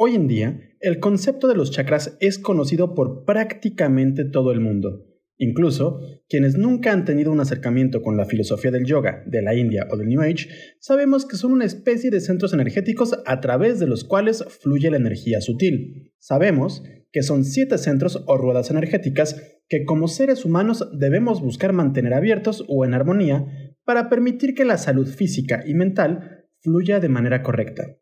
Hoy en día, el concepto de los chakras es conocido por prácticamente todo el mundo. Incluso, quienes nunca han tenido un acercamiento con la filosofía del yoga, de la India o del New Age, sabemos que son una especie de centros energéticos a través de los cuales fluye la energía sutil. Sabemos que son siete centros o ruedas energéticas que como seres humanos debemos buscar mantener abiertos o en armonía para permitir que la salud física y mental fluya de manera correcta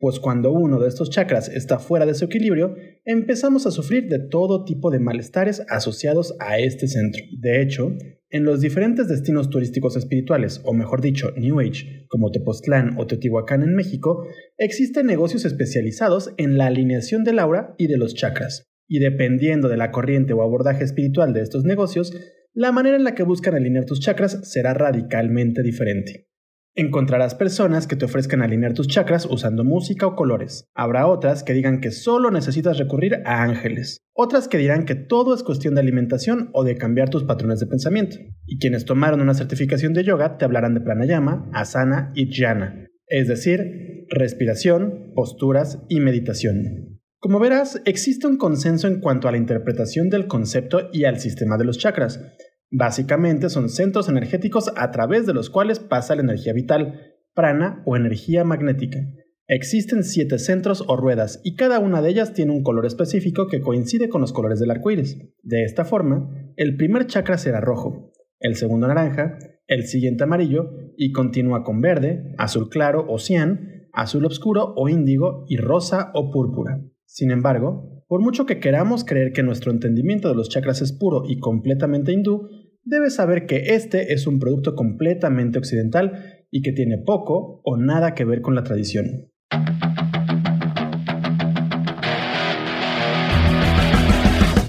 pues cuando uno de estos chakras está fuera de su equilibrio, empezamos a sufrir de todo tipo de malestares asociados a este centro. De hecho, en los diferentes destinos turísticos espirituales, o mejor dicho, New Age, como Tepoztlán o Teotihuacán en México, existen negocios especializados en la alineación del aura y de los chakras. Y dependiendo de la corriente o abordaje espiritual de estos negocios, la manera en la que buscan alinear tus chakras será radicalmente diferente. Encontrarás personas que te ofrezcan alinear tus chakras usando música o colores. Habrá otras que digan que solo necesitas recurrir a ángeles. Otras que dirán que todo es cuestión de alimentación o de cambiar tus patrones de pensamiento. Y quienes tomaron una certificación de yoga te hablarán de pranayama, asana y jhana, es decir, respiración, posturas y meditación. Como verás, existe un consenso en cuanto a la interpretación del concepto y al sistema de los chakras, Básicamente son centros energéticos a través de los cuales pasa la energía vital, prana o energía magnética. Existen siete centros o ruedas y cada una de ellas tiene un color específico que coincide con los colores del arco iris. De esta forma, el primer chakra será rojo, el segundo naranja, el siguiente amarillo y continúa con verde, azul claro o cian, azul oscuro o índigo y rosa o púrpura. Sin embargo, por mucho que queramos creer que nuestro entendimiento de los chakras es puro y completamente hindú, debes saber que este es un producto completamente occidental y que tiene poco o nada que ver con la tradición.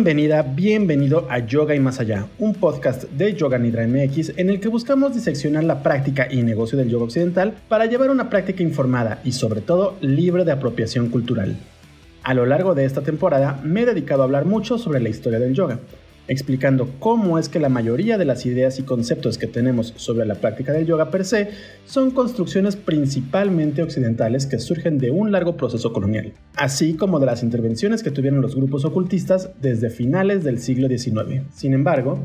Bienvenida, bienvenido a Yoga y Más Allá, un podcast de Yoga Nidra MX en el que buscamos diseccionar la práctica y negocio del yoga occidental para llevar una práctica informada y sobre todo libre de apropiación cultural. A lo largo de esta temporada me he dedicado a hablar mucho sobre la historia del yoga, explicando cómo es que la mayoría de las ideas y conceptos que tenemos sobre la práctica del yoga per se son construcciones principalmente occidentales que surgen de un largo proceso colonial, así como de las intervenciones que tuvieron los grupos ocultistas desde finales del siglo XIX. Sin embargo,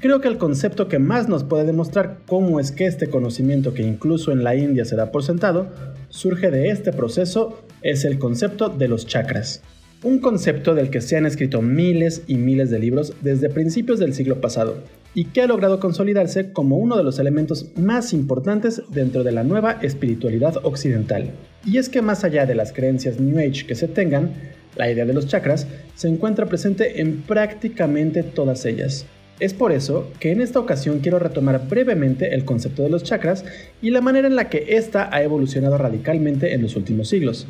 creo que el concepto que más nos puede demostrar cómo es que este conocimiento que incluso en la India se da por sentado, surge de este proceso es el concepto de los chakras un concepto del que se han escrito miles y miles de libros desde principios del siglo pasado y que ha logrado consolidarse como uno de los elementos más importantes dentro de la nueva espiritualidad occidental. Y es que más allá de las creencias New Age que se tengan, la idea de los chakras se encuentra presente en prácticamente todas ellas. Es por eso que en esta ocasión quiero retomar brevemente el concepto de los chakras y la manera en la que ésta ha evolucionado radicalmente en los últimos siglos.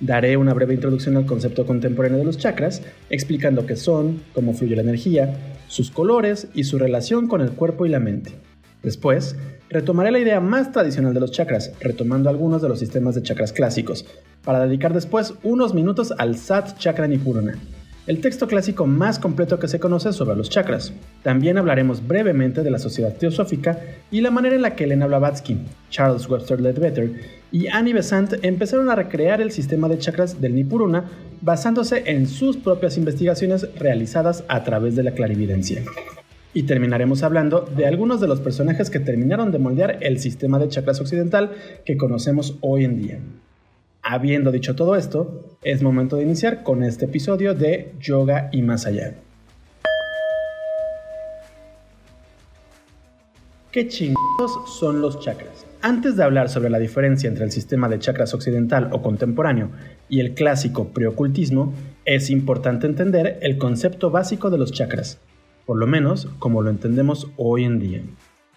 Daré una breve introducción al concepto contemporáneo de los chakras, explicando qué son, cómo fluye la energía, sus colores y su relación con el cuerpo y la mente. Después, retomaré la idea más tradicional de los chakras, retomando algunos de los sistemas de chakras clásicos, para dedicar después unos minutos al Sat Chakra Nipurana, el texto clásico más completo que se conoce sobre los chakras. También hablaremos brevemente de la sociedad teosófica y la manera en la que Elena Blavatsky, Charles Webster Leadbetter y Annie Besant empezaron a recrear el sistema de chakras del Nipuruna basándose en sus propias investigaciones realizadas a través de la clarividencia. Y terminaremos hablando de algunos de los personajes que terminaron de moldear el sistema de chakras occidental que conocemos hoy en día. Habiendo dicho todo esto, es momento de iniciar con este episodio de Yoga y más allá. ¿Qué chingados son los chakras? Antes de hablar sobre la diferencia entre el sistema de chakras occidental o contemporáneo y el clásico preocultismo, es importante entender el concepto básico de los chakras, por lo menos como lo entendemos hoy en día.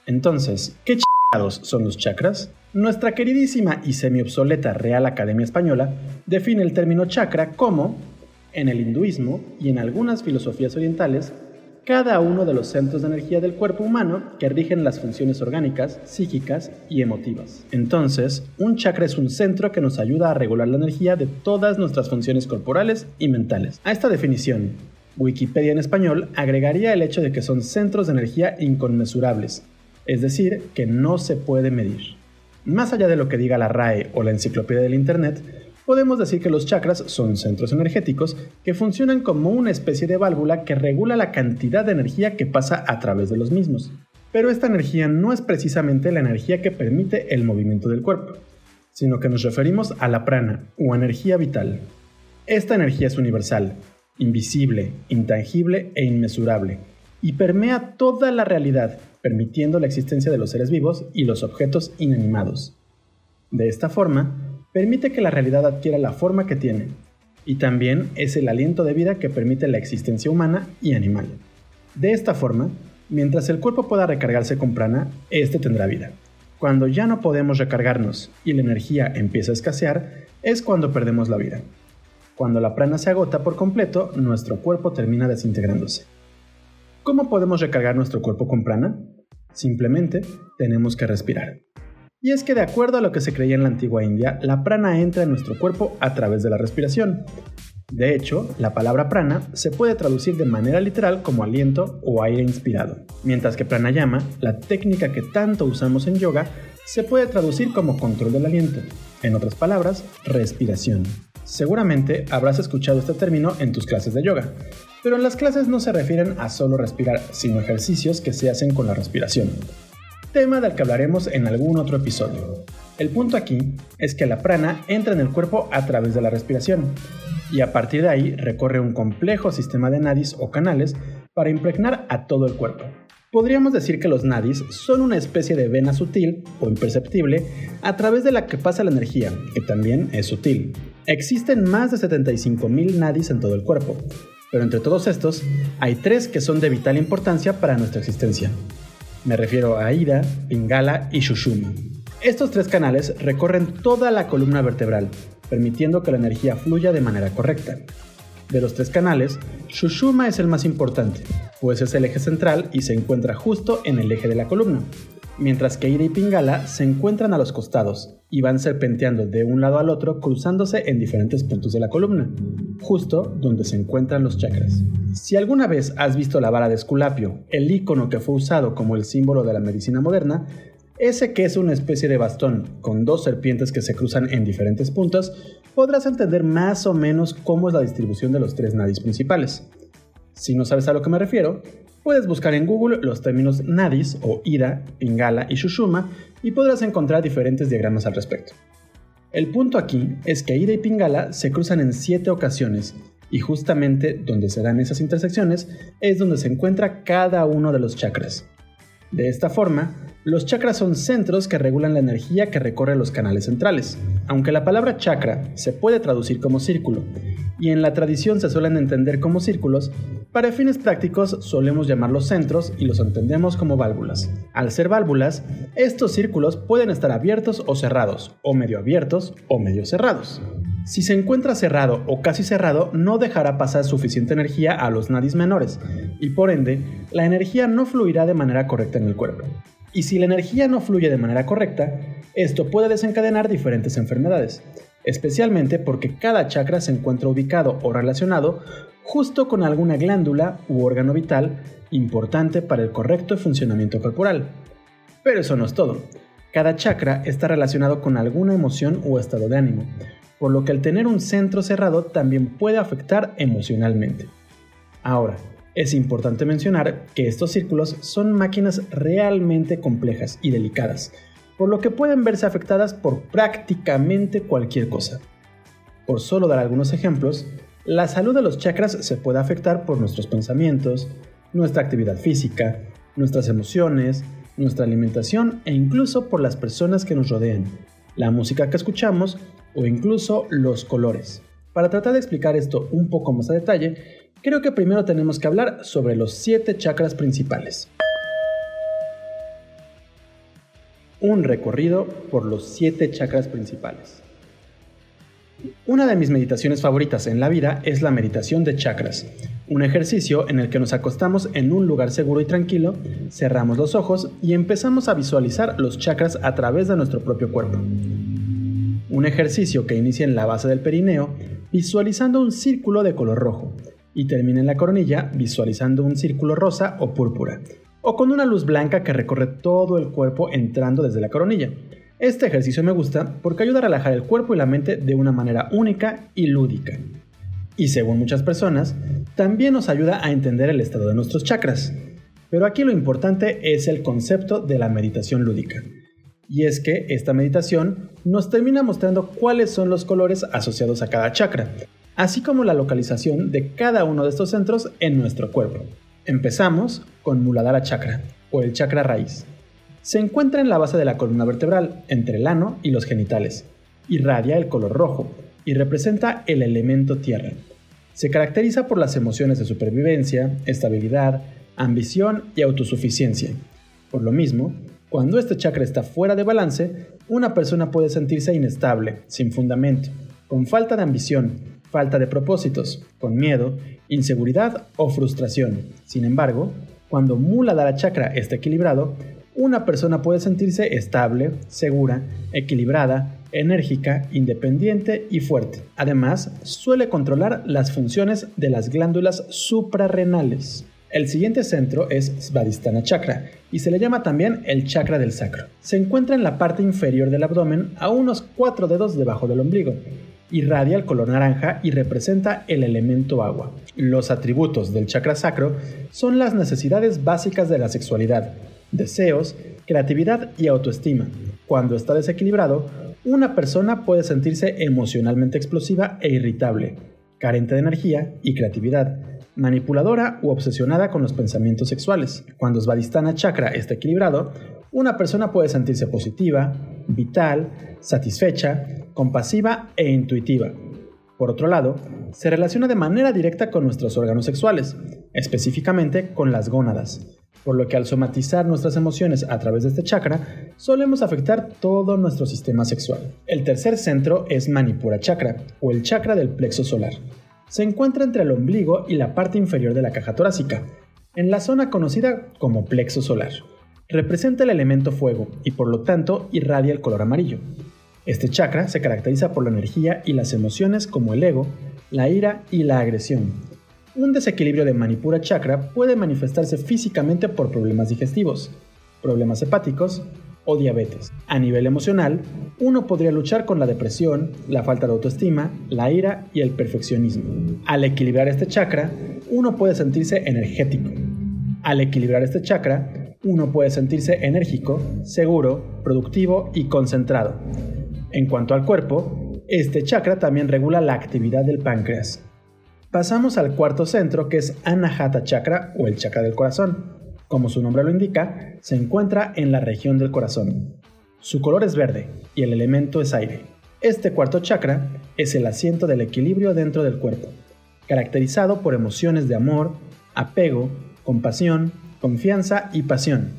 Entonces, ¿qué chingados son los chakras? Nuestra queridísima y semi-obsoleta Real Academia Española define el término chakra como, en el hinduismo y en algunas filosofías orientales, cada uno de los centros de energía del cuerpo humano que rigen las funciones orgánicas, psíquicas y emotivas. Entonces, un chakra es un centro que nos ayuda a regular la energía de todas nuestras funciones corporales y mentales. A esta definición, Wikipedia en español agregaría el hecho de que son centros de energía inconmensurables, es decir, que no se puede medir. Más allá de lo que diga la RAE o la enciclopedia del Internet, podemos decir que los chakras son centros energéticos que funcionan como una especie de válvula que regula la cantidad de energía que pasa a través de los mismos. Pero esta energía no es precisamente la energía que permite el movimiento del cuerpo, sino que nos referimos a la prana o energía vital. Esta energía es universal, invisible, intangible e inmesurable, y permea toda la realidad, permitiendo la existencia de los seres vivos y los objetos inanimados. De esta forma, permite que la realidad adquiera la forma que tiene, y también es el aliento de vida que permite la existencia humana y animal. De esta forma, mientras el cuerpo pueda recargarse con prana, éste tendrá vida. Cuando ya no podemos recargarnos y la energía empieza a escasear, es cuando perdemos la vida. Cuando la prana se agota por completo, nuestro cuerpo termina desintegrándose. ¿Cómo podemos recargar nuestro cuerpo con prana? Simplemente tenemos que respirar. Y es que de acuerdo a lo que se creía en la antigua India, la prana entra en nuestro cuerpo a través de la respiración. De hecho, la palabra prana se puede traducir de manera literal como aliento o aire inspirado, mientras que pranayama, la técnica que tanto usamos en yoga, se puede traducir como control del aliento, en otras palabras, respiración. Seguramente habrás escuchado este término en tus clases de yoga, pero en las clases no se refieren a solo respirar, sino ejercicios que se hacen con la respiración tema del que hablaremos en algún otro episodio. El punto aquí es que la prana entra en el cuerpo a través de la respiración y a partir de ahí recorre un complejo sistema de nadis o canales para impregnar a todo el cuerpo. Podríamos decir que los nadis son una especie de vena sutil o imperceptible a través de la que pasa la energía, que también es sutil. Existen más de 75.000 nadis en todo el cuerpo, pero entre todos estos hay tres que son de vital importancia para nuestra existencia. Me refiero a Ida, Pingala y Shushuma. Estos tres canales recorren toda la columna vertebral, permitiendo que la energía fluya de manera correcta. De los tres canales, Shushuma es el más importante, pues es el eje central y se encuentra justo en el eje de la columna, mientras que Ida y Pingala se encuentran a los costados y van serpenteando de un lado al otro cruzándose en diferentes puntos de la columna, justo donde se encuentran los chakras. Si alguna vez has visto la vara de Esculapio, el icono que fue usado como el símbolo de la medicina moderna, ese que es una especie de bastón con dos serpientes que se cruzan en diferentes puntos, podrás entender más o menos cómo es la distribución de los tres nadis principales. Si no sabes a lo que me refiero, Puedes buscar en Google los términos nadis o ida, pingala y shushuma y podrás encontrar diferentes diagramas al respecto. El punto aquí es que ida y pingala se cruzan en siete ocasiones y justamente donde se dan esas intersecciones es donde se encuentra cada uno de los chakras. De esta forma, los chakras son centros que regulan la energía que recorre los canales centrales. Aunque la palabra chakra se puede traducir como círculo, y en la tradición se suelen entender como círculos, para fines prácticos solemos llamarlos centros y los entendemos como válvulas. Al ser válvulas, estos círculos pueden estar abiertos o cerrados, o medio abiertos o medio cerrados. Si se encuentra cerrado o casi cerrado, no dejará pasar suficiente energía a los nadis menores, y por ende, la energía no fluirá de manera correcta en el cuerpo. Y si la energía no fluye de manera correcta, esto puede desencadenar diferentes enfermedades, especialmente porque cada chakra se encuentra ubicado o relacionado justo con alguna glándula u órgano vital importante para el correcto funcionamiento corporal. Pero eso no es todo. Cada chakra está relacionado con alguna emoción o estado de ánimo, por lo que el tener un centro cerrado también puede afectar emocionalmente. Ahora, es importante mencionar que estos círculos son máquinas realmente complejas y delicadas, por lo que pueden verse afectadas por prácticamente cualquier cosa. Por solo dar algunos ejemplos, la salud de los chakras se puede afectar por nuestros pensamientos, nuestra actividad física, nuestras emociones, nuestra alimentación e incluso por las personas que nos rodean, la música que escuchamos o incluso los colores. Para tratar de explicar esto un poco más a detalle, creo que primero tenemos que hablar sobre los 7 chakras principales. Un recorrido por los 7 chakras principales. Una de mis meditaciones favoritas en la vida es la meditación de chakras, un ejercicio en el que nos acostamos en un lugar seguro y tranquilo, cerramos los ojos y empezamos a visualizar los chakras a través de nuestro propio cuerpo. Un ejercicio que inicia en la base del perineo, visualizando un círculo de color rojo, y termina en la coronilla visualizando un círculo rosa o púrpura, o con una luz blanca que recorre todo el cuerpo entrando desde la coronilla. Este ejercicio me gusta porque ayuda a relajar el cuerpo y la mente de una manera única y lúdica. Y según muchas personas, también nos ayuda a entender el estado de nuestros chakras. Pero aquí lo importante es el concepto de la meditación lúdica. Y es que esta meditación nos termina mostrando cuáles son los colores asociados a cada chakra, así como la localización de cada uno de estos centros en nuestro cuerpo. Empezamos con Muladhara Chakra, o el chakra raíz. Se encuentra en la base de la columna vertebral, entre el ano y los genitales. Irradia el color rojo y representa el elemento tierra. Se caracteriza por las emociones de supervivencia, estabilidad, ambición y autosuficiencia. Por lo mismo, cuando este chakra está fuera de balance, una persona puede sentirse inestable, sin fundamento, con falta de ambición, falta de propósitos, con miedo, inseguridad o frustración. Sin embargo, cuando Muladhara Chakra está equilibrado, una persona puede sentirse estable, segura, equilibrada, enérgica, independiente y fuerte. Además, suele controlar las funciones de las glándulas suprarrenales. El siguiente centro es Svadhisthana Chakra y se le llama también el chakra del sacro. Se encuentra en la parte inferior del abdomen a unos 4 dedos debajo del ombligo. Irradia el color naranja y representa el elemento agua. Los atributos del chakra sacro son las necesidades básicas de la sexualidad, deseos, creatividad y autoestima. Cuando está desequilibrado, una persona puede sentirse emocionalmente explosiva e irritable, carente de energía y creatividad, manipuladora u obsesionada con los pensamientos sexuales. Cuando Svadhisthana Chakra está equilibrado, una persona puede sentirse positiva, vital, satisfecha, compasiva e intuitiva. Por otro lado, se relaciona de manera directa con nuestros órganos sexuales, específicamente con las gónadas, por lo que al somatizar nuestras emociones a través de este chakra, solemos afectar todo nuestro sistema sexual. El tercer centro es Manipura Chakra, o el chakra del plexo solar. Se encuentra entre el ombligo y la parte inferior de la caja torácica, en la zona conocida como plexo solar. Representa el elemento fuego y por lo tanto irradia el color amarillo. Este chakra se caracteriza por la energía y las emociones como el ego, la ira y la agresión, un desequilibrio de Manipura Chakra puede manifestarse físicamente por problemas digestivos, problemas hepáticos o diabetes. A nivel emocional, uno podría luchar con la depresión, la falta de autoestima, la ira y el perfeccionismo. Al equilibrar este chakra, uno puede sentirse energético. Al equilibrar este chakra, uno puede sentirse enérgico, seguro, productivo y concentrado. En cuanto al cuerpo, este chakra también regula la actividad del páncreas, Pasamos al cuarto centro que es Anahata Chakra o el chakra del corazón. Como su nombre lo indica, se encuentra en la región del corazón. Su color es verde y el elemento es aire. Este cuarto chakra es el asiento del equilibrio dentro del cuerpo, caracterizado por emociones de amor, apego, compasión, confianza y pasión.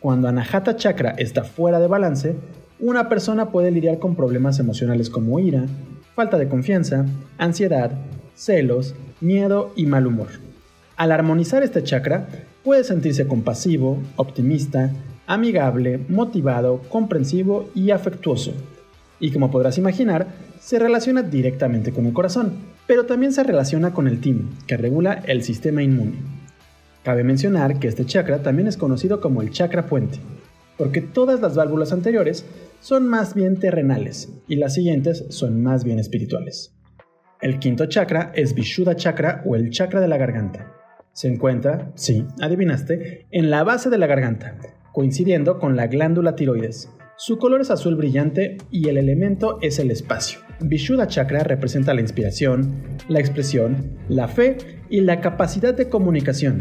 Cuando Anahata Chakra está fuera de balance, una persona puede lidiar con problemas emocionales como ira, falta de confianza, ansiedad, celos, miedo y mal humor. Al armonizar este chakra, puede sentirse compasivo, optimista, amigable, motivado, comprensivo y afectuoso. Y como podrás imaginar, se relaciona directamente con el corazón, pero también se relaciona con el tim, que regula el sistema inmune. Cabe mencionar que este chakra también es conocido como el chakra puente, porque todas las válvulas anteriores son más bien terrenales y las siguientes son más bien espirituales. El quinto chakra es Vishuddha Chakra o el chakra de la garganta. Se encuentra, sí, adivinaste, en la base de la garganta, coincidiendo con la glándula tiroides. Su color es azul brillante y el elemento es el espacio. Vishuddha Chakra representa la inspiración, la expresión, la fe y la capacidad de comunicación.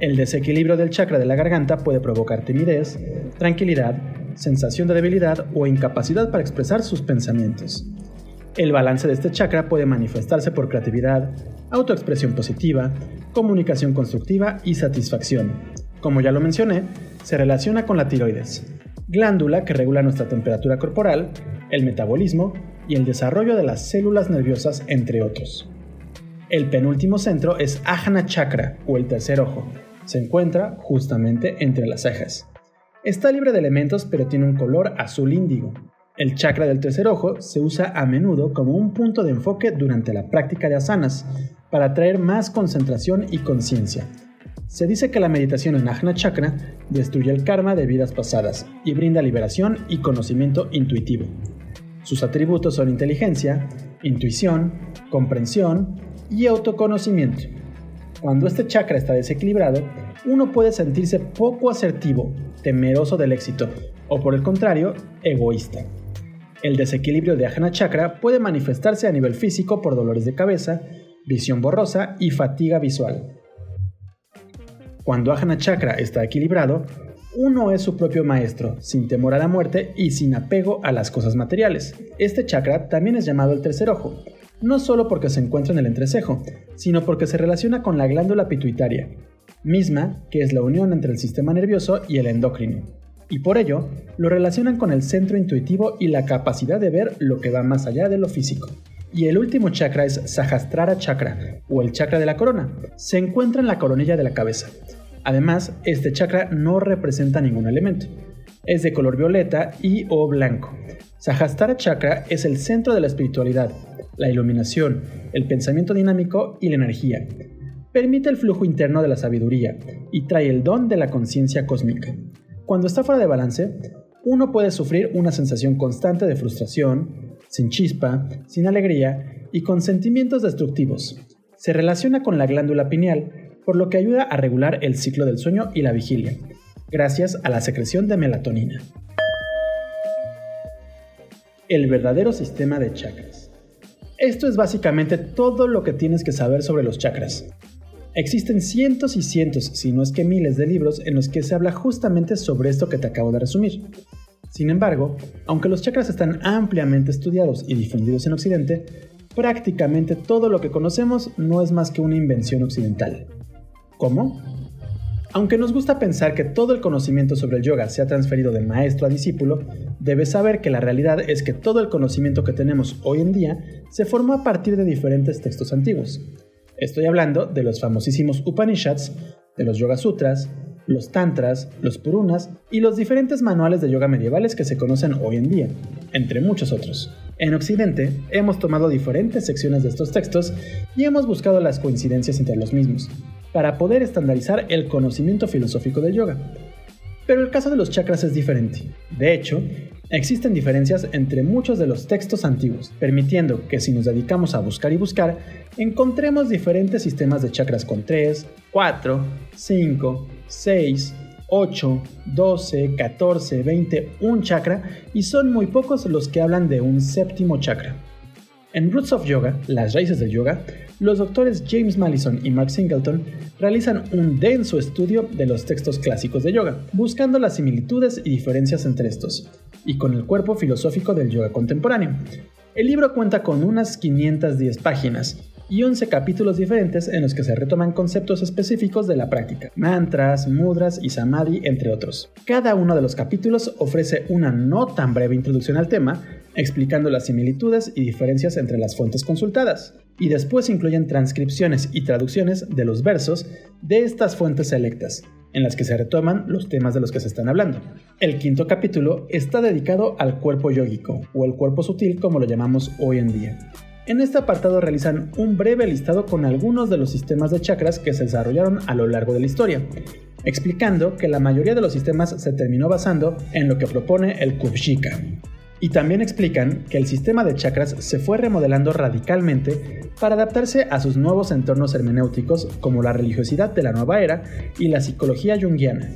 El desequilibrio del chakra de la garganta puede provocar timidez, tranquilidad, sensación de debilidad o incapacidad para expresar sus pensamientos. El balance de este chakra puede manifestarse por creatividad, autoexpresión positiva, comunicación constructiva y satisfacción. Como ya lo mencioné, se relaciona con la tiroides, glándula que regula nuestra temperatura corporal, el metabolismo y el desarrollo de las células nerviosas, entre otros. El penúltimo centro es Ajna Chakra o el tercer ojo. Se encuentra justamente entre las cejas. Está libre de elementos pero tiene un color azul índigo. El chakra del tercer ojo se usa a menudo como un punto de enfoque durante la práctica de asanas para atraer más concentración y conciencia. Se dice que la meditación en Ajna Chakra destruye el karma de vidas pasadas y brinda liberación y conocimiento intuitivo. Sus atributos son inteligencia, intuición, comprensión y autoconocimiento. Cuando este chakra está desequilibrado, uno puede sentirse poco asertivo, temeroso del éxito, o por el contrario, egoísta. El desequilibrio de Ajna Chakra puede manifestarse a nivel físico por dolores de cabeza, visión borrosa y fatiga visual. Cuando Ajna Chakra está equilibrado, uno es su propio maestro, sin temor a la muerte y sin apego a las cosas materiales. Este chakra también es llamado el tercer ojo, no solo porque se encuentra en el entrecejo, sino porque se relaciona con la glándula pituitaria, misma que es la unión entre el sistema nervioso y el endocrino. Y por ello, lo relacionan con el centro intuitivo y la capacidad de ver lo que va más allá de lo físico. Y el último chakra es Sahasrara Chakra, o el chakra de la corona. Se encuentra en la coronilla de la cabeza. Además, este chakra no representa ningún elemento. Es de color violeta y o blanco. Sahasrara Chakra es el centro de la espiritualidad, la iluminación, el pensamiento dinámico y la energía. Permite el flujo interno de la sabiduría y trae el don de la conciencia cósmica. Cuando está fuera de balance, uno puede sufrir una sensación constante de frustración, sin chispa, sin alegría y con sentimientos destructivos. Se relaciona con la glándula pineal, por lo que ayuda a regular el ciclo del sueño y la vigilia, gracias a la secreción de melatonina. El verdadero sistema de chakras. Esto es básicamente todo lo que tienes que saber sobre los chakras. Existen cientos y cientos, si no es que miles de libros en los que se habla justamente sobre esto que te acabo de resumir. Sin embargo, aunque los chakras están ampliamente estudiados y difundidos en Occidente, prácticamente todo lo que conocemos no es más que una invención occidental. ¿Cómo? Aunque nos gusta pensar que todo el conocimiento sobre el yoga se ha transferido de maestro a discípulo, debes saber que la realidad es que todo el conocimiento que tenemos hoy en día se formó a partir de diferentes textos antiguos. Estoy hablando de los famosísimos Upanishads, de los Yoga Sutras, los Tantras, los Purunas y los diferentes manuales de yoga medievales que se conocen hoy en día, entre muchos otros. En Occidente hemos tomado diferentes secciones de estos textos y hemos buscado las coincidencias entre los mismos, para poder estandarizar el conocimiento filosófico del yoga. Pero el caso de los chakras es diferente. De hecho, existen diferencias entre muchos de los textos antiguos, permitiendo que si nos dedicamos a buscar y buscar, encontremos diferentes sistemas de chakras con 3, 4, 5, 6, 8, 12, 14, 20, un chakra y son muy pocos los que hablan de un séptimo chakra. En Roots of Yoga, las raíces del yoga, los doctores James Mallison y Mark Singleton realizan un denso estudio de los textos clásicos de yoga, buscando las similitudes y diferencias entre estos, y con el cuerpo filosófico del yoga contemporáneo. El libro cuenta con unas 510 páginas y 11 capítulos diferentes en los que se retoman conceptos específicos de la práctica, mantras, mudras y samadhi, entre otros. Cada uno de los capítulos ofrece una no tan breve introducción al tema, explicando las similitudes y diferencias entre las fuentes consultadas, y después incluyen transcripciones y traducciones de los versos de estas fuentes selectas, en las que se retoman los temas de los que se están hablando. El quinto capítulo está dedicado al cuerpo yógico, o el cuerpo sutil como lo llamamos hoy en día. En este apartado realizan un breve listado con algunos de los sistemas de chakras que se desarrollaron a lo largo de la historia, explicando que la mayoría de los sistemas se terminó basando en lo que propone el Kubshika. Y también explican que el sistema de chakras se fue remodelando radicalmente para adaptarse a sus nuevos entornos hermenéuticos como la religiosidad de la nueva era y la psicología junguiana,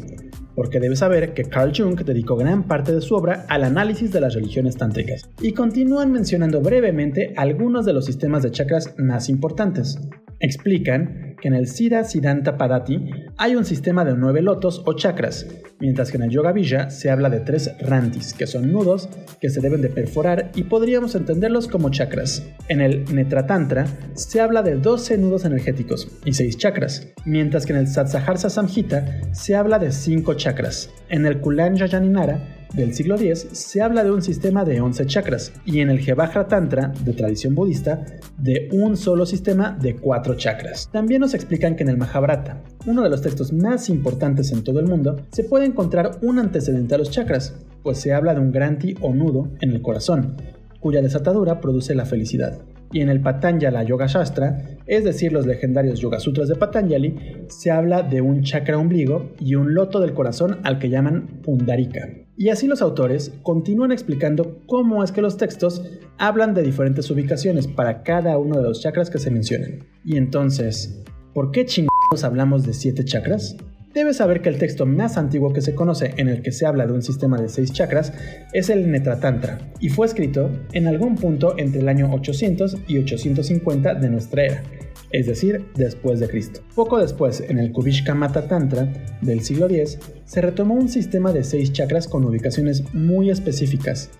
porque debes saber que Carl Jung dedicó gran parte de su obra al análisis de las religiones tántricas, y continúan mencionando brevemente algunos de los sistemas de chakras más importantes. Explican que en el Siddha Siddhanta Padati hay un sistema de nueve lotos o chakras, mientras que en el Yoga se habla de tres rantis, que son nudos que se deben de perforar y podríamos entenderlos como chakras. En el Netratantra se habla de 12 nudos energéticos y 6 chakras, mientras que en el Satsaharsa Samhita se habla de 5 chakras. En el Kulanja Yaninara del siglo X se habla de un sistema de 11 chakras y en el Jevajra Tantra, de tradición budista, de un solo sistema de 4 chakras. También nos explican que en el Mahabharata, uno de los textos más importantes en todo el mundo, se puede encontrar un antecedente a los chakras, pues se habla de un granti o nudo en el corazón, cuya desatadura produce la felicidad. Y en el Patanjala Yoga Shastra, es decir, los legendarios Yoga Sutras de Patanjali, se habla de un chakra ombligo y un loto del corazón al que llaman Pundarika. Y así los autores continúan explicando cómo es que los textos hablan de diferentes ubicaciones para cada uno de los chakras que se mencionan. Y entonces, ¿por qué chingados hablamos de siete chakras? Debes saber que el texto más antiguo que se conoce en el que se habla de un sistema de seis chakras es el Netratantra y fue escrito en algún punto entre el año 800 y 850 de nuestra era, es decir, después de Cristo. Poco después, en el Mata Tantra del siglo X, se retomó un sistema de seis chakras con ubicaciones muy específicas,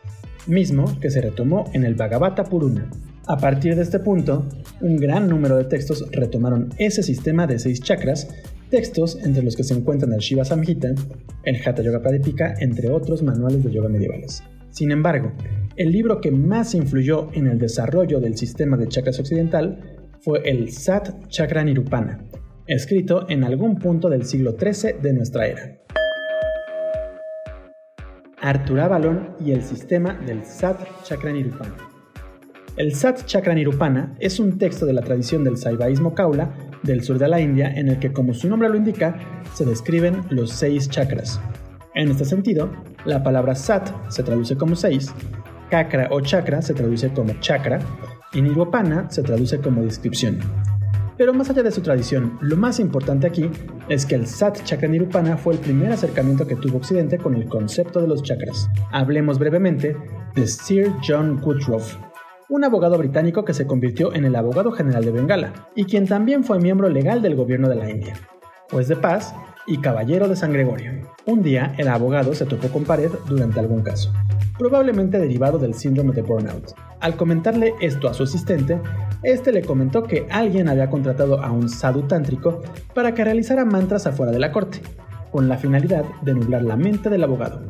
mismo que se retomó en el Bhagavata Puruna. A partir de este punto, un gran número de textos retomaron ese sistema de seis chakras, textos entre los que se encuentran el Shiva Samhita, el Hatha Yoga Pradipika, entre otros manuales de yoga medievales. Sin embargo, el libro que más influyó en el desarrollo del sistema de chakras occidental fue el Sat Chakra Nirupana, escrito en algún punto del siglo XIII de nuestra era. Arthur Avalon y el sistema del Sat Chakra Nirupana. El Sat Chakra Nirupana es un texto de la tradición del Saivaísmo Kaula del sur de la India en el que, como su nombre lo indica, se describen los seis chakras. En este sentido, la palabra Sat se traduce como seis, Kakra o chakra se traduce como chakra Nirupana se traduce como descripción. Pero más allá de su tradición, lo más importante aquí es que el Sat Chakra Nirupana fue el primer acercamiento que tuvo Occidente con el concepto de los chakras. Hablemos brevemente de Sir John Woodruff, un abogado británico que se convirtió en el abogado general de Bengala y quien también fue miembro legal del gobierno de la India, juez de paz y caballero de San Gregorio. Un día el abogado se topó con pared durante algún caso probablemente derivado del síndrome de burnout. Al comentarle esto a su asistente, este le comentó que alguien había contratado a un sadhu tántrico para que realizara mantras afuera de la corte, con la finalidad de nublar la mente del abogado.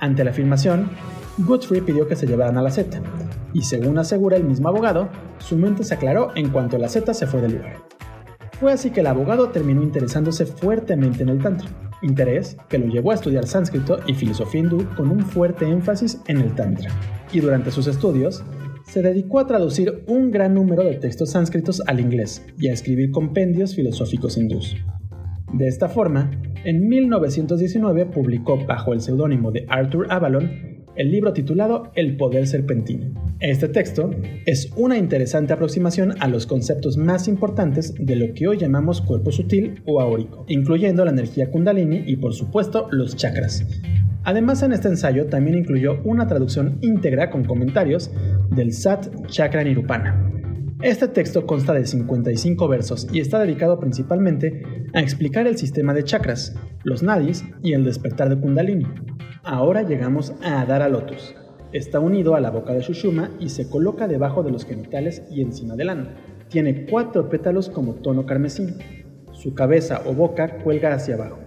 Ante la afirmación, Guthrie pidió que se llevaran a la Z, y según asegura el mismo abogado, su mente se aclaró en cuanto la Z se fue del lugar. Fue así que el abogado terminó interesándose fuertemente en el Tantra, interés que lo llevó a estudiar sánscrito y filosofía hindú con un fuerte énfasis en el Tantra. Y durante sus estudios, se dedicó a traducir un gran número de textos sánscritos al inglés y a escribir compendios filosóficos hindús. De esta forma, en 1919 publicó bajo el seudónimo de Arthur Avalon el libro titulado El poder serpentino. Este texto es una interesante aproximación a los conceptos más importantes de lo que hoy llamamos cuerpo sutil o aórico, incluyendo la energía kundalini y por supuesto los chakras. Además, en este ensayo también incluyó una traducción íntegra con comentarios del Sat Chakra Nirupana. Este texto consta de 55 versos y está dedicado principalmente a explicar el sistema de chakras, los nadis y el despertar de Kundalini. Ahora llegamos a Adara Lotus. Está unido a la boca de Shushuma y se coloca debajo de los genitales y encima del ano. Tiene cuatro pétalos como tono carmesí. Su cabeza o boca cuelga hacia abajo.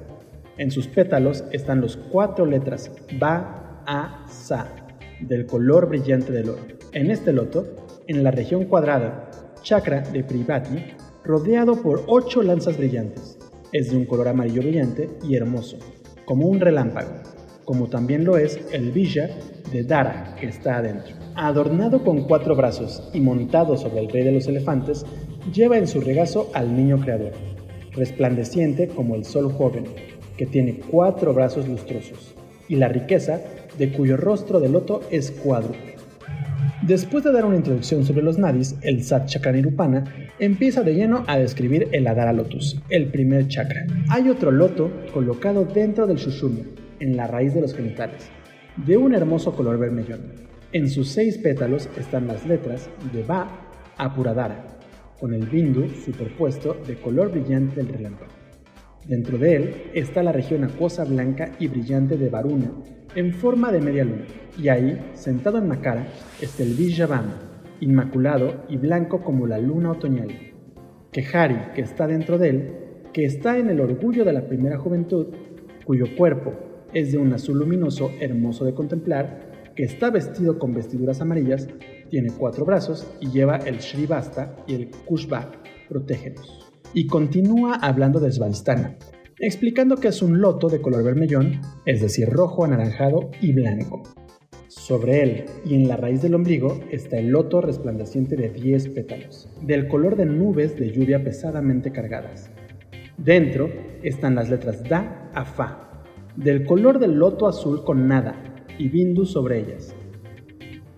En sus pétalos están las cuatro letras Ba, A, Sa, del color brillante del oro. En este loto, en la región cuadrada, chakra de Privati, rodeado por ocho lanzas brillantes. Es de un color amarillo brillante y hermoso, como un relámpago como también lo es el Villa de Dara, que está adentro. Adornado con cuatro brazos y montado sobre el rey de los elefantes, lleva en su regazo al niño creador, resplandeciente como el sol joven, que tiene cuatro brazos lustrosos, y la riqueza de cuyo rostro de loto es cuádruple. Después de dar una introducción sobre los nadis, el Sat Chakra Nirupana empieza de lleno a describir el Adara Lotus, el primer chakra. Hay otro loto colocado dentro del Shushuma, en la raíz de los genitales, de un hermoso color vermellón. En sus seis pétalos están las letras de Ba a con el bindu superpuesto de color brillante del relámpago. Dentro de él está la región acuosa blanca y brillante de Varuna, en forma de media luna, y ahí, sentado en Makara, está el Vijayavana, inmaculado y blanco como la luna otoñal. Kehari, que está dentro de él, que está en el orgullo de la primera juventud, cuyo cuerpo es de un azul luminoso hermoso de contemplar, que está vestido con vestiduras amarillas, tiene cuatro brazos y lleva el Shrivasta y el Kushbak, protégenos. Y continúa hablando de Svadhisthana, explicando que es un loto de color vermellón, es decir, rojo, anaranjado y blanco. Sobre él y en la raíz del ombligo está el loto resplandeciente de 10 pétalos, del color de nubes de lluvia pesadamente cargadas. Dentro están las letras Da a Fa, del color del loto azul con nada y bindu sobre ellas.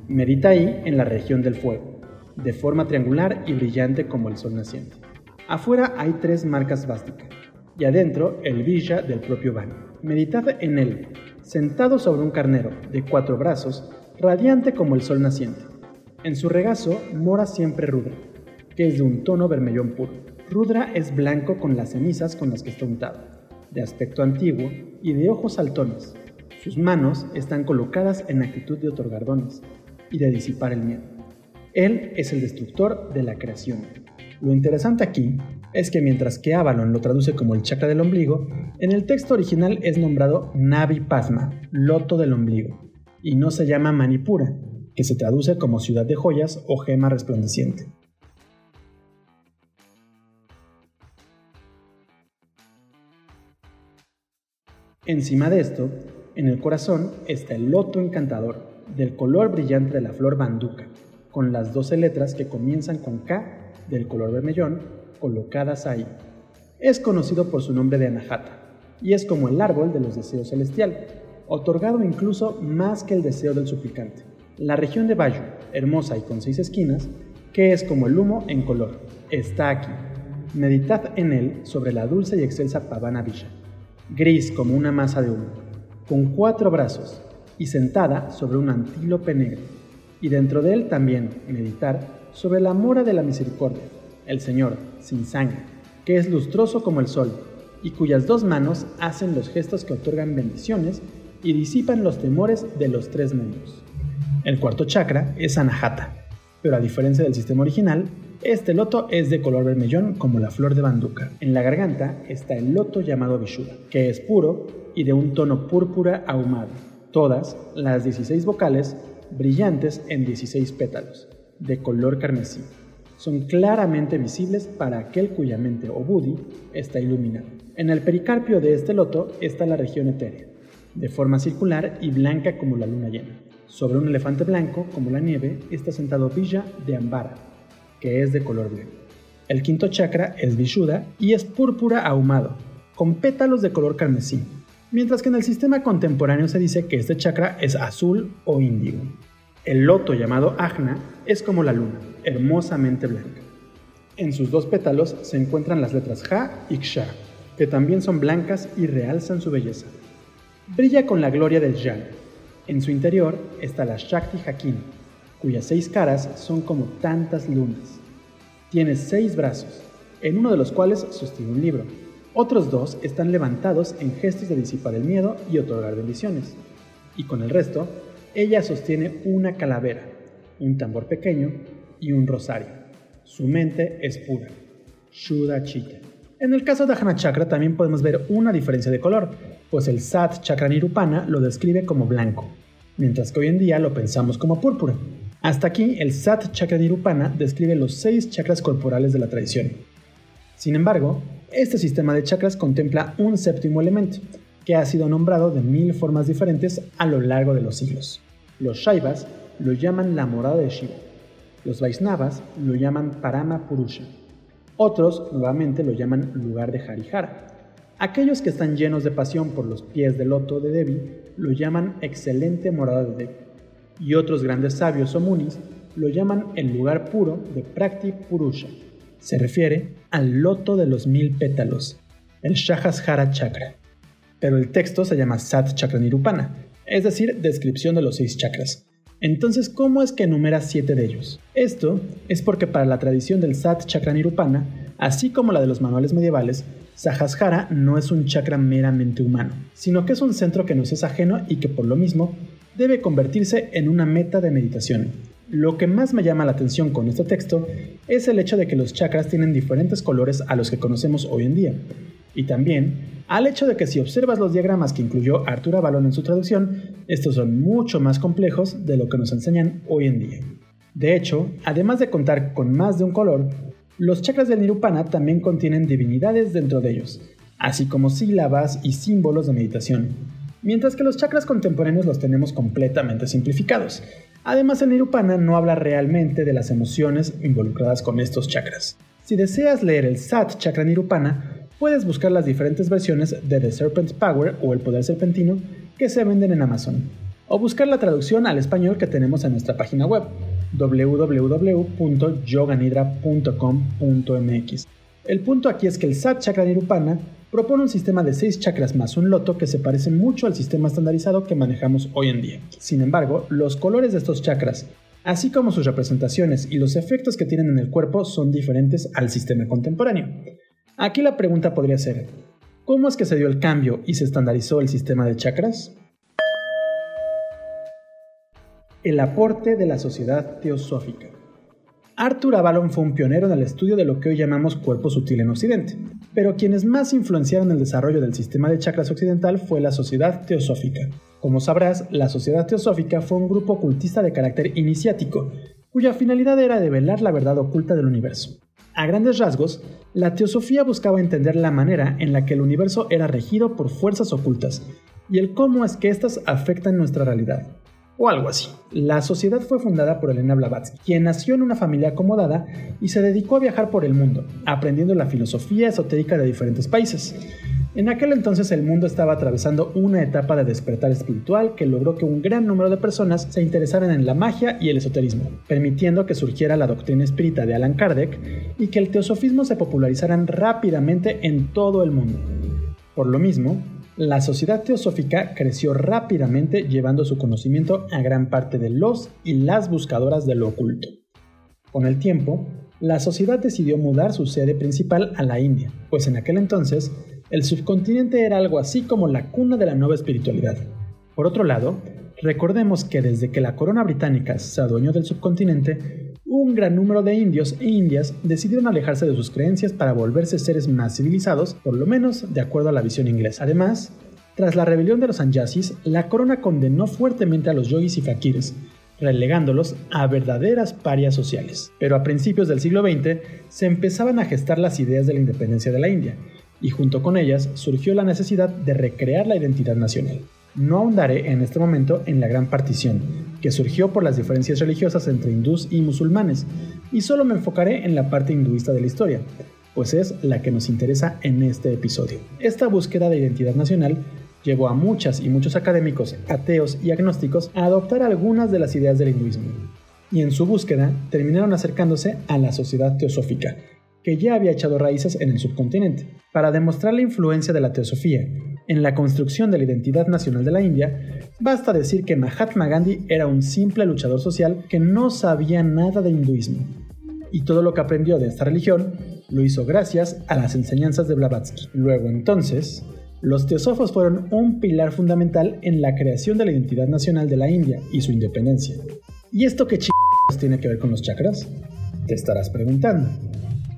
Medita ahí en la región del fuego, de forma triangular y brillante como el sol naciente. Afuera hay tres marcas básicas, y adentro el villa del propio baño. Meditad en él, sentado sobre un carnero de cuatro brazos, radiante como el sol naciente. En su regazo mora siempre Rudra, que es de un tono vermellón puro. Rudra es blanco con las cenizas con las que está untado, de aspecto antiguo y de ojos saltones. Sus manos están colocadas en actitud de otorgar dones y de disipar el miedo. Él es el destructor de la creación. Lo interesante aquí es que mientras que Avalon lo traduce como el chakra del ombligo, en el texto original es nombrado Navi Pasma, loto del ombligo, y no se llama Manipura, que se traduce como ciudad de joyas o gema resplandeciente. Encima de esto, en el corazón está el loto encantador, del color brillante de la flor banduca, con las 12 letras que comienzan con K del color vermellón colocadas ahí. Es conocido por su nombre de Anahata y es como el árbol de los deseos celestial, otorgado incluso más que el deseo del suplicante. La región de Bayo, hermosa y con seis esquinas, que es como el humo en color, está aquí. Meditad en él sobre la dulce y excelsa Pavana Villa, gris como una masa de humo, con cuatro brazos y sentada sobre un antílope negro, y dentro de él también meditar sobre la mora de la misericordia, el Señor, sin sangre, que es lustroso como el sol, y cuyas dos manos hacen los gestos que otorgan bendiciones y disipan los temores de los tres mundos. El cuarto chakra es Anahata, pero a diferencia del sistema original, este loto es de color vermellón como la flor de banduca. En la garganta está el loto llamado Vishuddha, que es puro y de un tono púrpura ahumado. Todas las 16 vocales brillantes en 16 pétalos de color carmesí. Son claramente visibles para aquel cuya mente o buddhi está iluminado. En el pericarpio de este loto está la región etérea, de forma circular y blanca como la luna llena. Sobre un elefante blanco, como la nieve, está sentado Villa de Ambara, que es de color blanco. El quinto chakra es Vishuddha y es púrpura ahumado, con pétalos de color carmesí, mientras que en el sistema contemporáneo se dice que este chakra es azul o índigo. El loto llamado Ajna es como la luna, hermosamente blanca. En sus dos pétalos se encuentran las letras Ja y Ksha, que también son blancas y realzan su belleza. Brilla con la gloria del Jan. En su interior está la Shakti Hakim, cuyas seis caras son como tantas lunas. Tiene seis brazos, en uno de los cuales sostiene un libro. Otros dos están levantados en gestos de disipar el miedo y otorgar bendiciones. Y con el resto ella sostiene una calavera, un tambor pequeño y un rosario. Su mente es pura. Shuddha. En el caso de Ajna Chakra también podemos ver una diferencia de color, pues el Sat Chakra Nirupana lo describe como blanco, mientras que hoy en día lo pensamos como púrpura. Hasta aquí, el Sat Chakra Nirupana describe los seis chakras corporales de la tradición. Sin embargo, este sistema de chakras contempla un séptimo elemento, que ha sido nombrado de mil formas diferentes a lo largo de los siglos. Los Shaivas lo llaman la morada de Shiva, los Vaisnavas lo llaman Parama Purusha, otros nuevamente lo llaman lugar de Harihara. Aquellos que están llenos de pasión por los pies del loto de Devi lo llaman excelente morada de Devi, y otros grandes sabios o munis lo llaman el lugar puro de Prakti Purusha. Se refiere al loto de los mil pétalos, el Shahashara Chakra pero el texto se llama Sat Chakra Nirupana, es decir, descripción de los seis chakras. Entonces, ¿cómo es que enumera siete de ellos? Esto es porque para la tradición del Sat Chakra Nirupana Así como la de los manuales medievales, Sahasrara no es un chakra meramente humano, sino que es un centro que nos es ajeno y que por lo mismo debe convertirse en una meta de meditación. Lo que más me llama la atención con este texto es el hecho de que los chakras tienen diferentes colores a los que conocemos hoy en día, y también al hecho de que si observas los diagramas que incluyó Arturo Avalon en su traducción, estos son mucho más complejos de lo que nos enseñan hoy en día. De hecho, además de contar con más de un color, los chakras del Nirupana también contienen divinidades dentro de ellos, así como sílabas y símbolos de meditación, mientras que los chakras contemporáneos los tenemos completamente simplificados. Además, el Nirupana no habla realmente de las emociones involucradas con estos chakras. Si deseas leer el Sat Chakra Nirupana, puedes buscar las diferentes versiones de The Serpent's Power o el Poder Serpentino que se venden en Amazon, o buscar la traducción al español que tenemos en nuestra página web www.yoganidra.com.mx. El punto aquí es que el Sat Chakra Nirupana propone un sistema de 6 chakras más un loto que se parece mucho al sistema estandarizado que manejamos hoy en día. Sin embargo, los colores de estos chakras, así como sus representaciones y los efectos que tienen en el cuerpo son diferentes al sistema contemporáneo. Aquí la pregunta podría ser, ¿cómo es que se dio el cambio y se estandarizó el sistema de chakras? El aporte de la sociedad teosófica. Arthur Avalon fue un pionero en el estudio de lo que hoy llamamos cuerpo sutil en Occidente, pero quienes más influenciaron el desarrollo del sistema de chakras occidental fue la sociedad teosófica. Como sabrás, la sociedad teosófica fue un grupo ocultista de carácter iniciático, cuya finalidad era develar la verdad oculta del universo. A grandes rasgos, la teosofía buscaba entender la manera en la que el universo era regido por fuerzas ocultas y el cómo es que éstas afectan nuestra realidad o algo así. La sociedad fue fundada por Elena Blavatsky, quien nació en una familia acomodada y se dedicó a viajar por el mundo, aprendiendo la filosofía esotérica de diferentes países. En aquel entonces el mundo estaba atravesando una etapa de despertar espiritual que logró que un gran número de personas se interesaran en la magia y el esoterismo, permitiendo que surgiera la doctrina espírita de Allan Kardec y que el teosofismo se popularizaran rápidamente en todo el mundo. Por lo mismo, la sociedad teosófica creció rápidamente llevando su conocimiento a gran parte de los y las buscadoras de lo oculto. Con el tiempo, la sociedad decidió mudar su sede principal a la India, pues en aquel entonces el subcontinente era algo así como la cuna de la nueva espiritualidad. Por otro lado, recordemos que desde que la corona británica se adueñó del subcontinente, un gran número de indios e indias decidieron alejarse de sus creencias para volverse seres más civilizados, por lo menos de acuerdo a la visión inglesa. Además, tras la rebelión de los Anyasis, la corona condenó fuertemente a los yogis y fakires, relegándolos a verdaderas parias sociales. Pero a principios del siglo XX se empezaban a gestar las ideas de la independencia de la India, y junto con ellas surgió la necesidad de recrear la identidad nacional. No ahondaré en este momento en la gran partición, que surgió por las diferencias religiosas entre hindús y musulmanes, y solo me enfocaré en la parte hinduista de la historia, pues es la que nos interesa en este episodio. Esta búsqueda de identidad nacional llevó a muchas y muchos académicos, ateos y agnósticos a adoptar algunas de las ideas del hinduismo, y en su búsqueda terminaron acercándose a la sociedad teosófica, que ya había echado raíces en el subcontinente. Para demostrar la influencia de la teosofía en la construcción de la identidad nacional de la India, basta decir que Mahatma Gandhi era un simple luchador social que no sabía nada de hinduismo. Y todo lo que aprendió de esta religión lo hizo gracias a las enseñanzas de Blavatsky. Luego entonces, los teosofos fueron un pilar fundamental en la creación de la identidad nacional de la India y su independencia. ¿Y esto qué ch... tiene que ver con los chakras? Te estarás preguntando.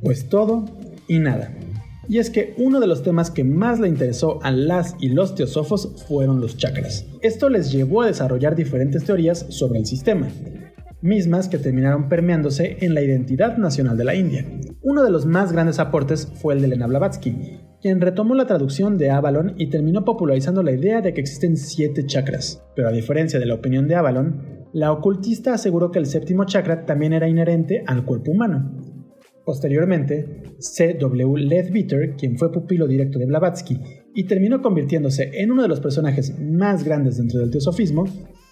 Pues todo y nada. Y es que uno de los temas que más le interesó a las y los teosófos fueron los chakras. Esto les llevó a desarrollar diferentes teorías sobre el sistema, mismas que terminaron permeándose en la identidad nacional de la India. Uno de los más grandes aportes fue el de Elena Blavatsky, quien retomó la traducción de Avalon y terminó popularizando la idea de que existen siete chakras. Pero a diferencia de la opinión de Avalon, la ocultista aseguró que el séptimo chakra también era inherente al cuerpo humano, Posteriormente, C.W. Leadbeater, quien fue pupilo directo de Blavatsky y terminó convirtiéndose en uno de los personajes más grandes dentro del teosofismo,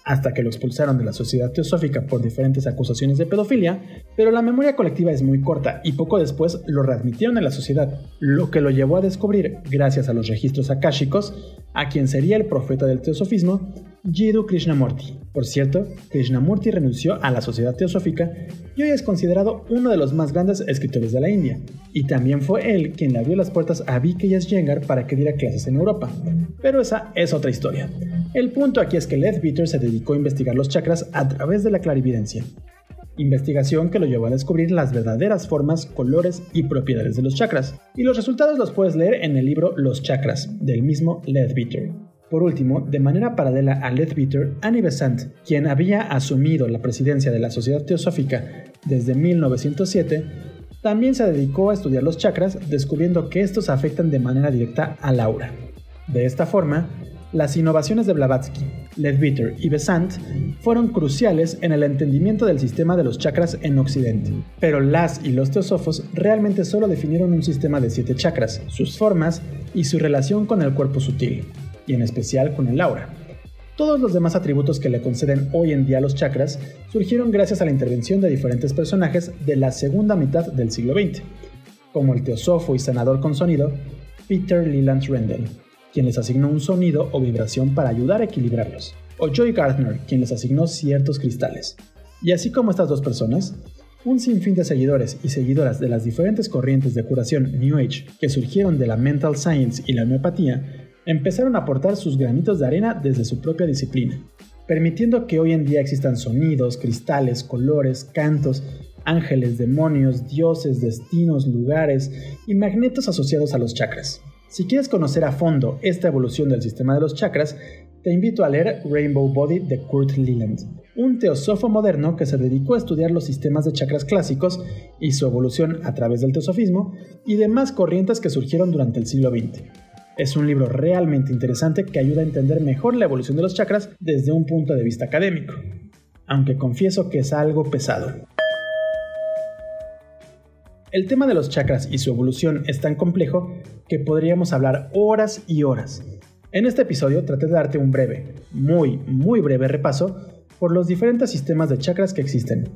hasta que lo expulsaron de la sociedad teosófica por diferentes acusaciones de pedofilia, pero la memoria colectiva es muy corta y poco después lo readmitieron en la sociedad, lo que lo llevó a descubrir, gracias a los registros akáshicos, a quien sería el profeta del teosofismo, Jiddu Krishnamurti. Por cierto, Krishnamurti renunció a la sociedad teosófica y hoy es considerado uno de los más grandes escritores de la India, y también fue él quien le abrió las puertas a Vicky Yengar para que diera clases en Europa. Pero esa es otra historia. El punto aquí es que Leadbeater se dedicó a investigar los chakras a través de la clarividencia, investigación que lo llevó a descubrir las verdaderas formas, colores y propiedades de los chakras, y los resultados los puedes leer en el libro Los chakras, del mismo Leadbeater. Por último, de manera paralela a Leadbeater, Annie Besant, quien había asumido la presidencia de la Sociedad Teosófica desde 1907, también se dedicó a estudiar los chakras, descubriendo que estos afectan de manera directa al aura. De esta forma, las innovaciones de Blavatsky, Leadbeater y Besant fueron cruciales en el entendimiento del sistema de los chakras en Occidente. Pero las y los teosofos realmente solo definieron un sistema de siete chakras, sus formas y su relación con el cuerpo sutil, y en especial con el aura. Todos los demás atributos que le conceden hoy en día los chakras surgieron gracias a la intervención de diferentes personajes de la segunda mitad del siglo XX, como el teosofo y sanador con sonido Peter Leland Rendell, quien les asignó un sonido o vibración para ayudar a equilibrarlos, o Joy Gardner, quien les asignó ciertos cristales. Y así como estas dos personas, un sinfín de seguidores y seguidoras de las diferentes corrientes de curación New Age que surgieron de la mental science y la homeopatía empezaron a aportar sus granitos de arena desde su propia disciplina, permitiendo que hoy en día existan sonidos, cristales, colores, cantos, ángeles, demonios, dioses, destinos, lugares y magnetos asociados a los chakras. Si quieres conocer a fondo esta evolución del sistema de los chakras, te invito a leer Rainbow Body de Kurt Leland, un teosofo moderno que se dedicó a estudiar los sistemas de chakras clásicos y su evolución a través del teosofismo y demás corrientes que surgieron durante el siglo XX. Es un libro realmente interesante que ayuda a entender mejor la evolución de los chakras desde un punto de vista académico, aunque confieso que es algo pesado. El tema de los chakras y su evolución es tan complejo que podríamos hablar horas y horas. En este episodio traté de darte un breve, muy, muy breve repaso por los diferentes sistemas de chakras que existen.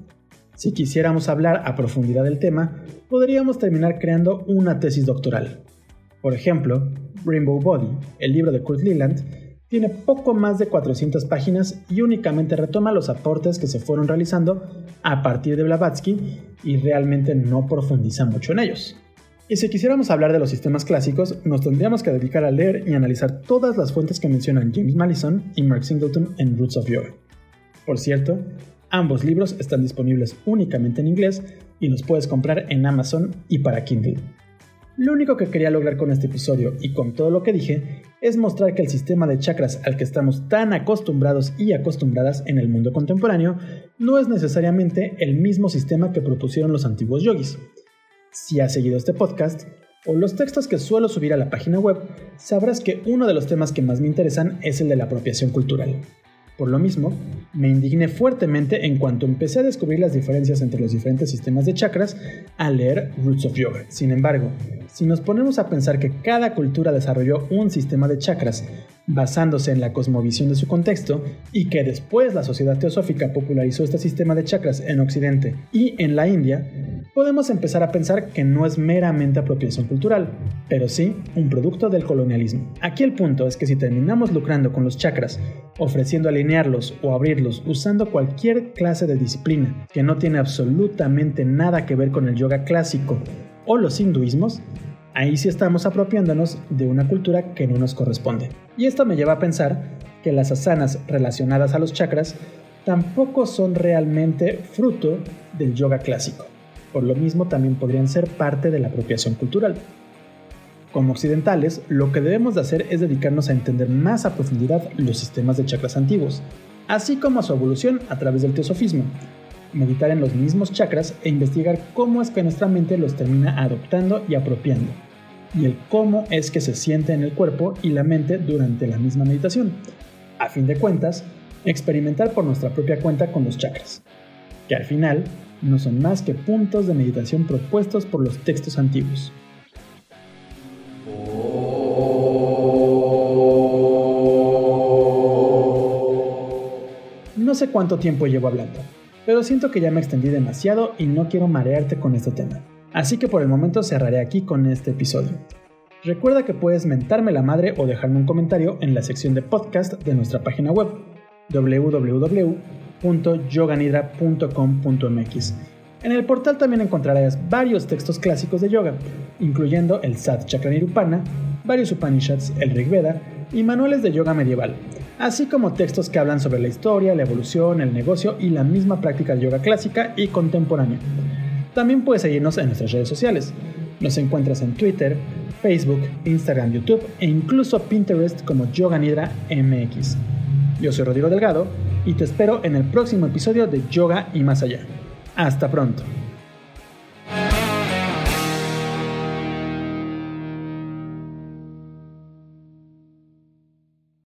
Si quisiéramos hablar a profundidad del tema, podríamos terminar creando una tesis doctoral. Por ejemplo, Rainbow Body, el libro de Kurt Leland, tiene poco más de 400 páginas y únicamente retoma los aportes que se fueron realizando a partir de Blavatsky y realmente no profundiza mucho en ellos. Y si quisiéramos hablar de los sistemas clásicos, nos tendríamos que dedicar a leer y analizar todas las fuentes que mencionan James Madison y Mark Singleton en Roots of Yoga. Por cierto, ambos libros están disponibles únicamente en inglés y los puedes comprar en Amazon y para Kindle. Lo único que quería lograr con este episodio y con todo lo que dije es mostrar que el sistema de chakras al que estamos tan acostumbrados y acostumbradas en el mundo contemporáneo no es necesariamente el mismo sistema que propusieron los antiguos yogis. Si has seguido este podcast o los textos que suelo subir a la página web, sabrás que uno de los temas que más me interesan es el de la apropiación cultural. Por lo mismo, me indigné fuertemente en cuanto empecé a descubrir las diferencias entre los diferentes sistemas de chakras al leer Roots of Yoga. Sin embargo, si nos ponemos a pensar que cada cultura desarrolló un sistema de chakras basándose en la cosmovisión de su contexto y que después la sociedad teosófica popularizó este sistema de chakras en Occidente y en la India, podemos empezar a pensar que no es meramente apropiación cultural, pero sí un producto del colonialismo. Aquí el punto es que si terminamos lucrando con los chakras, ofreciendo alinearlos o abrirlos usando cualquier clase de disciplina que no tiene absolutamente nada que ver con el yoga clásico o los hinduismos, ahí sí estamos apropiándonos de una cultura que no nos corresponde. Y esto me lleva a pensar que las asanas relacionadas a los chakras tampoco son realmente fruto del yoga clásico. Por lo mismo también podrían ser parte de la apropiación cultural. Como occidentales, lo que debemos de hacer es dedicarnos a entender más a profundidad los sistemas de chakras antiguos, así como a su evolución a través del teosofismo, meditar en los mismos chakras e investigar cómo es que nuestra mente los termina adoptando y apropiando, y el cómo es que se siente en el cuerpo y la mente durante la misma meditación. A fin de cuentas, experimentar por nuestra propia cuenta con los chakras, que al final no son más que puntos de meditación propuestos por los textos antiguos. No sé cuánto tiempo llevo hablando, pero siento que ya me extendí demasiado y no quiero marearte con este tema. Así que por el momento cerraré aquí con este episodio. Recuerda que puedes mentarme la madre o dejarme un comentario en la sección de podcast de nuestra página web, www.yoganidra.com.mx. En el portal también encontrarás varios textos clásicos de yoga, incluyendo el Sat Chakra Nirupana, varios Upanishads, el Rig Veda y manuales de yoga medieval, así como textos que hablan sobre la historia, la evolución, el negocio y la misma práctica de yoga clásica y contemporánea. También puedes seguirnos en nuestras redes sociales. Nos encuentras en Twitter, Facebook, Instagram, YouTube e incluso Pinterest como Yoga Nidra MX. Yo soy Rodrigo Delgado y te espero en el próximo episodio de Yoga y Más Allá. Hasta pronto.